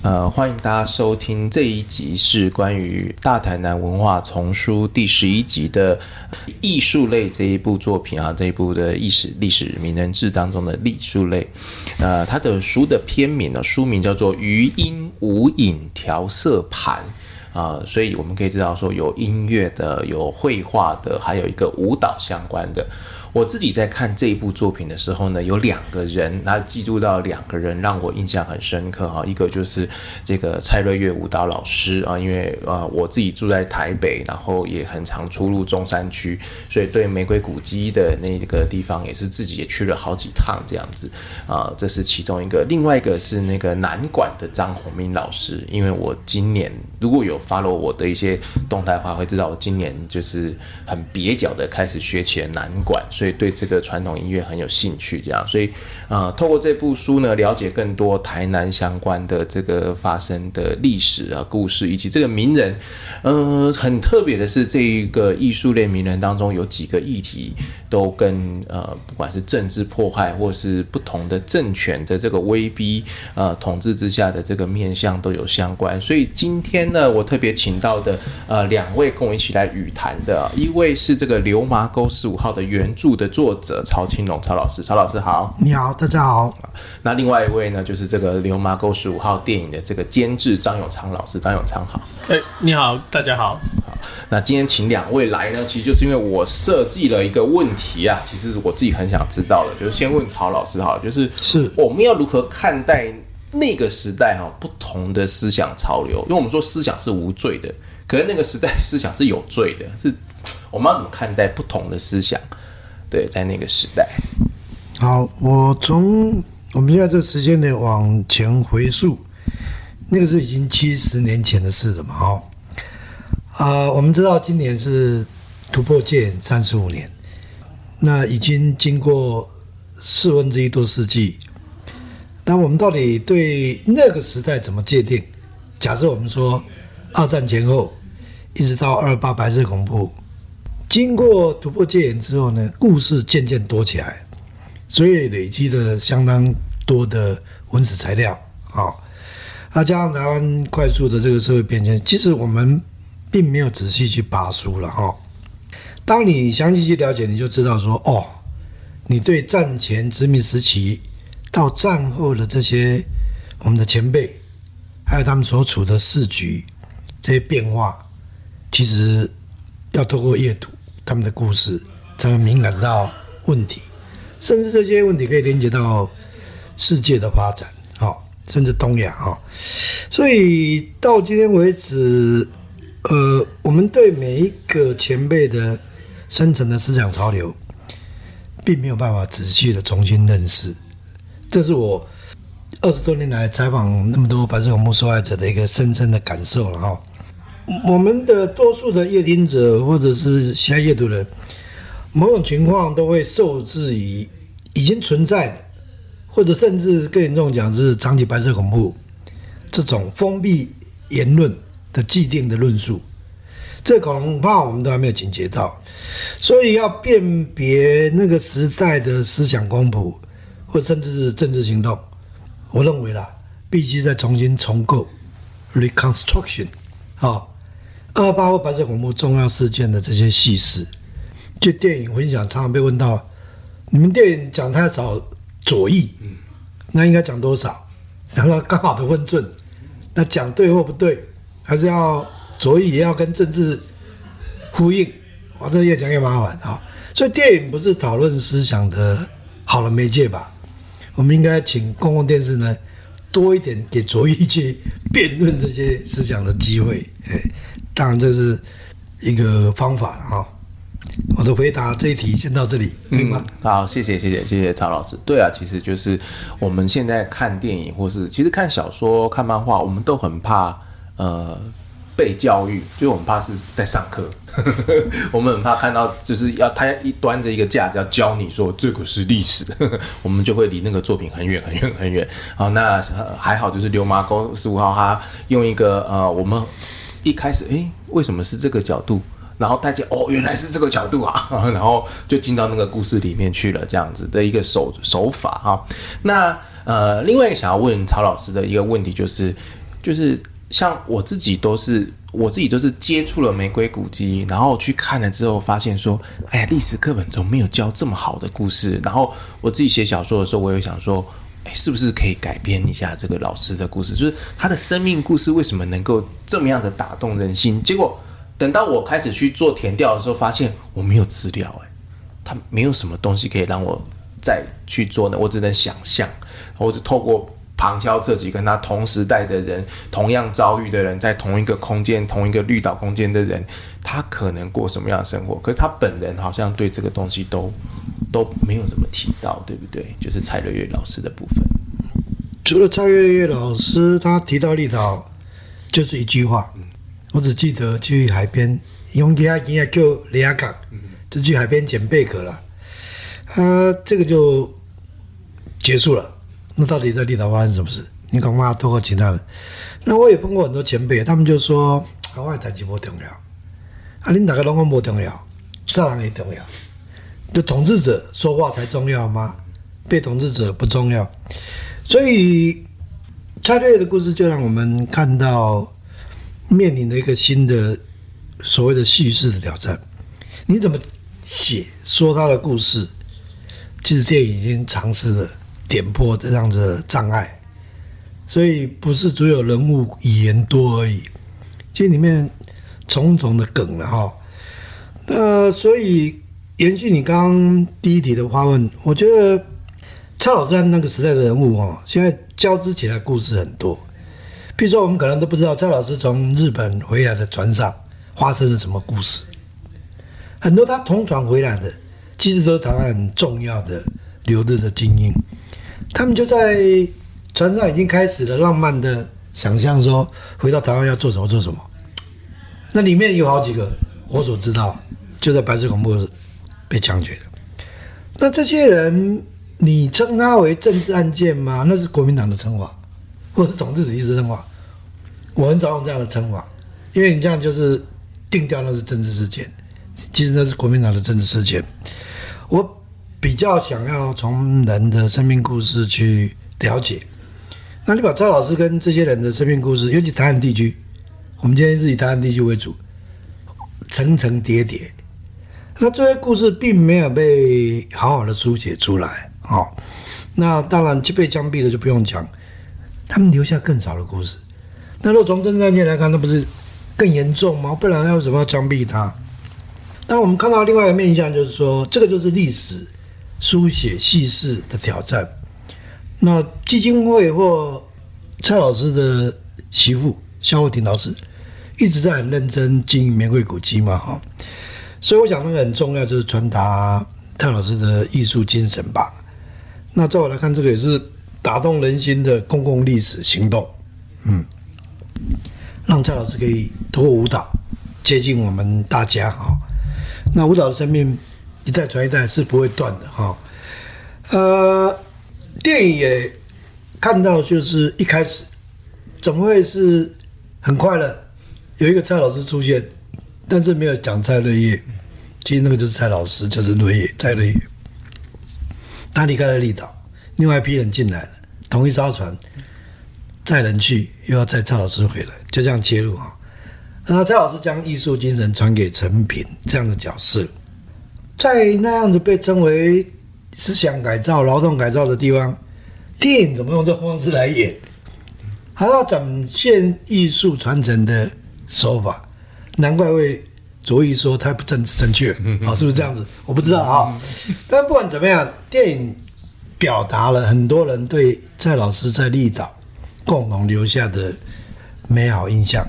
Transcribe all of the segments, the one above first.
呃，欢迎大家收听这一集是关于大台南文化丛书第十一集的艺术类这一部作品啊，这一部的历史历史名人志当中的艺术类。呃，它的书的片名呢，书名叫做《余音无影调色盘》啊，所以我们可以知道说有音乐的，有绘画的，还有一个舞蹈相关的。我自己在看这一部作品的时候呢，有两个人，那记住到两个人让我印象很深刻哈。一个就是这个蔡瑞月舞蹈老师啊，因为呃我自己住在台北，然后也很常出入中山区，所以对玫瑰古迹的那个地方也是自己也去了好几趟这样子啊。这是其中一个，另外一个是那个南管的张宏明老师，因为我今年如果有 follow 我的一些动态的话，会知道我今年就是很蹩脚的开始学起了南管。所以对这个传统音乐很有兴趣，这样，所以呃，透过这部书呢，了解更多台南相关的这个发生的历史啊故事，以及这个名人，呃，很特别的是，这一个艺术类名人当中有几个议题都跟呃，不管是政治迫害，或是不同的政权的这个威逼呃统治之下的这个面向都有相关。所以今天呢，我特别请到的呃两位跟我一起来语谈的，一位是这个流麻沟十五号的原著。的作者曹青龙，曹老师，曹老师好，你好，大家好。那另外一位呢，就是这个《流麻沟十五号》电影的这个监制张永昌老师，张永昌好。哎，你好，大家好。好，那今天请两位来呢，其实就是因为我设计了一个问题啊，其实我自己很想知道的，就是先问曹老师好，就是是我们要如何看待那个时代哈不同的思想潮流？因为我们说思想是无罪的，可是那个时代思想是有罪的，是我们要怎么看待不同的思想？对，在那个时代。好，我从我们现在这时间点往前回溯，那个是已经七十年前的事了嘛？哈，啊，我们知道今年是突破界三十五年，那已经经过四分之一多世纪。那我们到底对那个时代怎么界定？假设我们说二战前后，一直到二八白色恐怖。经过突破戒严之后呢，故事渐渐多起来，所以累积了相当多的文史材料。啊，那加上台湾快速的这个社会变迁，其实我们并没有仔细去扒书了哈。当你详细去了解，你就知道说，哦，你对战前殖民时期到战后的这些我们的前辈，还有他们所处的市局这些变化，其实要透过阅读。他们的故事才会敏感到问题，甚至这些问题可以连接到世界的发展，好，甚至东亚哈。所以到今天为止，呃，我们对每一个前辈的深层的思想潮流，并没有办法仔细的重新认识。这是我二十多年来采访那么多白色恐怖受害者的一个深深的感受了哈。我们的多数的阅听者或者是其他阅读人，某种情况都会受制于已经存在的，或者甚至更严重讲是长期白色恐怖这种封闭言论的既定的论述，这恐怕我们都还没有警觉到，所以要辨别那个时代的思想光谱，或甚至是政治行动，我认为啦，必须再重新重构 （reconstruction） 好。二八或白色恐怖重要事件的这些细事，就电影分享常常被问到：你们电影讲太少左翼，那应该讲多少？然后刚好的问准，那讲对或不对，还是要左翼也要跟政治呼应？我，这越讲越麻烦啊！所以电影不是讨论思想的好的媒介吧？我们应该请公共电视呢多一点给左翼去辩论这些思想的机会，哎。当然，这是一个方法哈。我的回答这一题先到这里，对吗？好，谢谢，谢谢，谢谢曹老师。对啊，其实就是我们现在看电影，或是其实看小说、看漫画，我们都很怕呃被教育，就我们怕是在上课，我们很怕看到就是要他一端着一个架子要教你说这个是历史，我们就会离那个作品很远很远很远。好，那还好，就是流麻沟十五号，他用一个呃我们。一开始，哎，为什么是这个角度？然后大家，哦，原来是这个角度啊，然后就进到那个故事里面去了，这样子的一个手手法哈。那呃，另外一个想要问曹老师的一个问题就是，就是像我自己都是我自己都是接触了玫瑰古迹，然后去看了之后，发现说，哎呀，历史课本中没有教这么好的故事。然后我自己写小说的时候，我也想说，是不是可以改编一下这个老师的故事？就是他的生命故事为什么能够这么样的打动人心？结果等到我开始去做填调的时候，发现我没有资料，哎，他没有什么东西可以让我再去做呢，我只能想象，或者透过。旁敲侧击，跟他同时代的人、同样遭遇的人，在同一个空间、同一个绿岛空间的人，他可能过什么样的生活？可是他本人好像对这个东西都都没有怎么提到，对不对？就是蔡瑞月老师的部分。除了蔡瑞月老师，他提到绿岛，就是一句话，我只记得去海边，用其他经验叫李亚港，就去海边捡贝壳了。啊，这个就结束了。那到底在立岛发生什么事？你恐怕多过其他人。那我也碰过很多前辈，他们就说：“啊，我代志不重要，啊，恁大家拢讲不重要，杀人也重要。就统治者说话才重要吗？被统治者不重要。所以蔡瑞的故事就让我们看到面临的一个新的所谓的叙事的挑战。你怎么写说他的故事？其实电影已经尝试了。点破这样的障碍，所以不是只有人物语言多而已，其实里面重重的梗了哈。那所以延续你刚刚第一题的发问，我觉得蔡老师那个时代的人物哦，现在交织起来故事很多。比如说，我们可能都不知道蔡老师从日本回来的船上发生了什么故事，很多他同船回来的，其实都是台湾很重要的留日的精英。他们就在船上已经开始了浪漫的想象，说回到台湾要做什么做什么。那里面有好几个，我所知道就在白色恐怖被枪决了。那这些人，你称他为政治案件吗？那是国民党的称法，或者是统治者意识称法。我很少用这样的称法，因为你这样就是定调那是政治事件，其实那是国民党的政治事件。我。比较想要从人的生命故事去了解，那你把赵老师跟这些人的生命故事，尤其台湾地区，我们今天是以台湾地区为主，层层叠叠，那这些故事并没有被好好的书写出来，哦，那当然被枪毙的就不用讲，他们留下更少的故事，那如果从政治案件来看，那不是更严重吗？不然要为什么要枪毙他？那我们看到另外一个面向，就是说，这个就是历史。书写叙事的挑战。那基金会或蔡老师的媳妇肖慧婷老师一直在很认真经营玫瑰古迹嘛，哈。所以我想那个很重要，就是传达蔡老师的艺术精神吧。那在我来看，这个也是打动人心的公共历史行动。嗯，让蔡老师可以通过舞蹈接近我们大家，哈。那舞蹈的生命。一代传一代是不会断的哈，呃，电影也看到，就是一开始怎么会是很快乐，有一个蔡老师出现，但是没有讲蔡瑞叶，其实那个就是蔡老师，就是瑞叶蔡瑞叶，他离开了立岛，另外一批人进来了，同一艘船载人去，又要载蔡老师回来，就这样切入啊，那蔡老师将艺术精神传给陈平这样的角色。在那样子被称为思想改造、劳动改造的地方，电影怎么用这方式来演？还要展现艺术传承的手法，难怪为卓一说他不政治正确，好，是不是这样子？我不知道啊。但不管怎么样，电影表达了很多人对蔡老师在立岛共同留下的美好印象，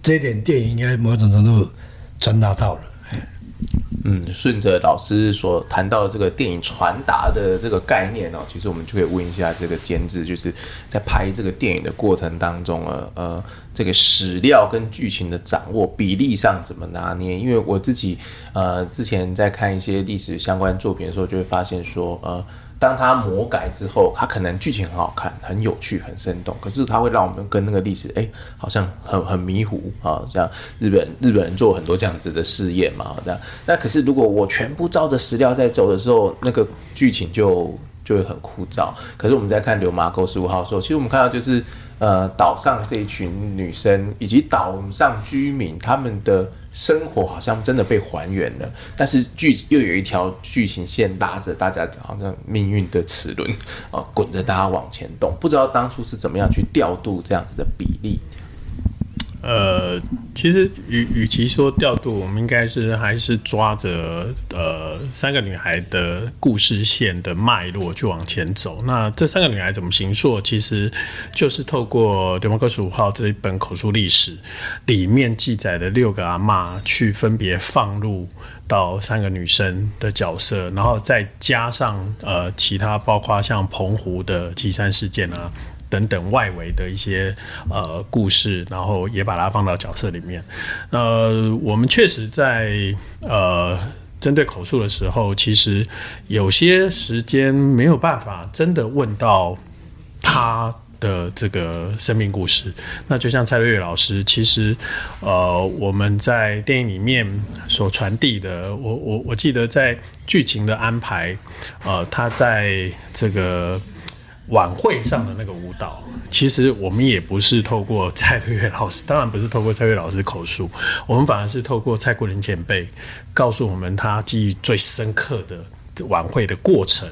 这一点电影应该某种程度传达到了。嗯，顺着老师所谈到的这个电影传达的这个概念哦，其实我们就可以问一下这个监制，就是在拍这个电影的过程当中呃呃，这个史料跟剧情的掌握比例上怎么拿捏？因为我自己呃之前在看一些历史相关作品的时候，就会发现说呃。当他魔改之后，他可能剧情很好看、很有趣、很生动，可是他会让我们跟那个历史，哎，好像很很迷糊啊。像日本日本人做很多这样子的试验嘛，这样。那可是如果我全部照着史料在走的时候，那个剧情就就会很枯燥。可是我们在看《流麻沟十五号》的时候，其实我们看到就是呃岛上这一群女生以及岛上居民他们的生活好像真的被还原了，但是剧又有一条剧情线拉着大家，好像命运的齿轮啊，滚着大家往前动。不知道当初是怎么样去调度这样子的比例。呃，其实与与其说调度，我们应该是还是抓着呃三个女孩的故事线的脉络去往前走。那这三个女孩怎么形说，其实就是透过《流氓哥十五号》这一本口述历史里面记载的六个阿嬷，去分别放入到三个女生的角色，然后再加上呃其他，包括像澎湖的岐山事件啊。等等外围的一些呃故事，然后也把它放到角色里面。呃，我们确实在呃针对口述的时候，其实有些时间没有办法真的问到他的这个生命故事。那就像蔡瑞月老师，其实呃我们在电影里面所传递的，我我我记得在剧情的安排，呃，他在这个。晚会上的那个舞蹈，其实我们也不是透过蔡瑞月老师，当然不是透过蔡瑞老师口述，我们反而是透过蔡国林前辈告诉我们他记忆最深刻的晚会的过程。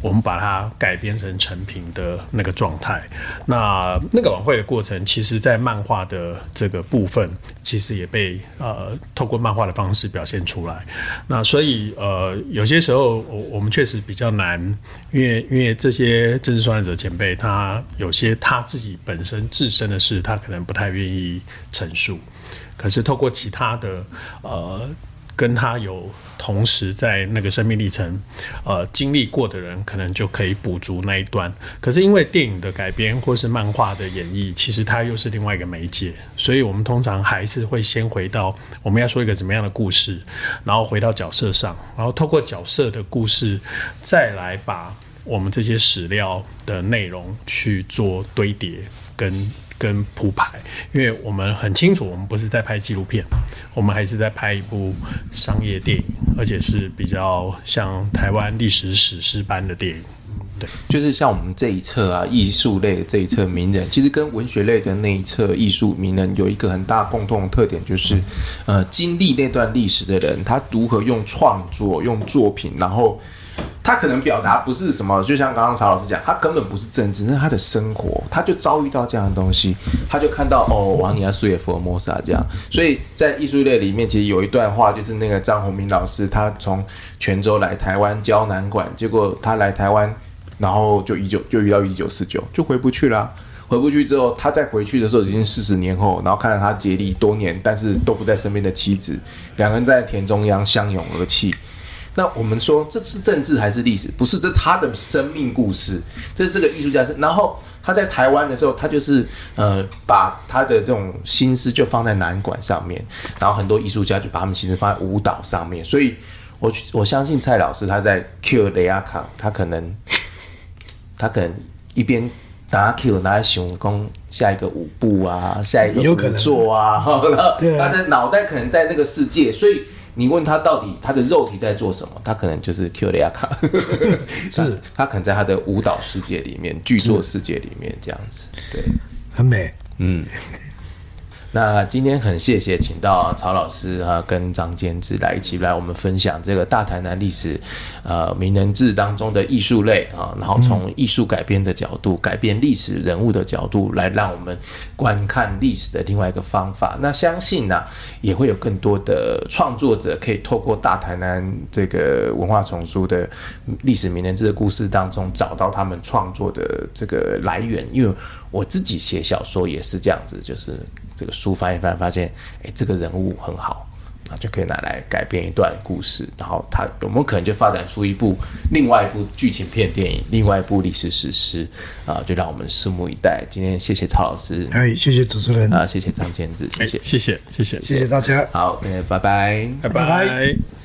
我们把它改编成成品的那个状态。那那个晚会的过程，其实，在漫画的这个部分，其实也被呃透过漫画的方式表现出来。那所以呃，有些时候我我们确实比较难，因为因为这些政治受难者前辈，他有些他自己本身自身的事，他可能不太愿意陈述。可是透过其他的呃。跟他有同时在那个生命历程，呃，经历过的人，可能就可以补足那一段。可是因为电影的改编或是漫画的演绎，其实它又是另外一个媒介，所以我们通常还是会先回到我们要说一个怎么样的故事，然后回到角色上，然后透过角色的故事，再来把我们这些史料的内容去做堆叠跟。跟铺排，因为我们很清楚，我们不是在拍纪录片，我们还是在拍一部商业电影，而且是比较像台湾历史史诗般的电影。对，就是像我们这一册啊，艺术类这一册名人，其实跟文学类的那一册艺术名人有一个很大共同的特点，就是呃，经历那段历史的人，他如何用创作、用作品，然后。他可能表达不是什么，就像刚刚曹老师讲，他根本不是政治，那是他的生活，他就遭遇到这样的东西，他就看到哦，王尼亚苏也福尔摩沙这样，所以在艺术类里面，其实有一段话，就是那个张宏明老师，他从泉州来台湾教南管，结果他来台湾，然后就一九就遇到一九四九，就回不去了，回不去之后，他再回去的时候已经四十年后，然后看到他竭力多年，但是都不在身边的妻子，两个人在田中央相拥而泣。那我们说这是政治还是历史？不是，这他的生命故事。这是这个艺术家是，然后他在台湾的时候，他就是呃，把他的这种心思就放在南管上面，然后很多艺术家就把他们心思放在舞蹈上面。所以，我我相信蔡老师他在 Q 雷亚卡，他可能 他可能一边拿 Q 拿来熊攻下一个舞步啊，下一个舞作 啊，他的脑袋可能在那个世界，所以。你问他到底他的肉体在做什么？他可能就是 Q 雷亚卡，是 他可能在他的舞蹈世界里面、剧作世界里面这样子，对，很美，嗯。那今天很谢谢请到曹老师啊，跟张坚志来一起来我们分享这个大台南历史，呃名人志当中的艺术类啊，然后从艺术改编的角度，改变历史人物的角度来让我们观看历史的另外一个方法。那相信呢，也会有更多的创作者可以透过大台南这个文化丛书的历史名人志的故事当中，找到他们创作的这个来源。因为我自己写小说也是这样子，就是。这个书翻一翻，发现哎，这个人物很好，那就可以拿来改编一段故事。然后他有没有可能就发展出一部另外一部剧情片电影，另外一部历史史诗啊？就让我们拭目以待。今天谢谢曹老师，哎，谢谢主持人啊，谢谢张建志，谢谢，谢谢，谢谢，谢谢大家。好，拜拜，拜拜。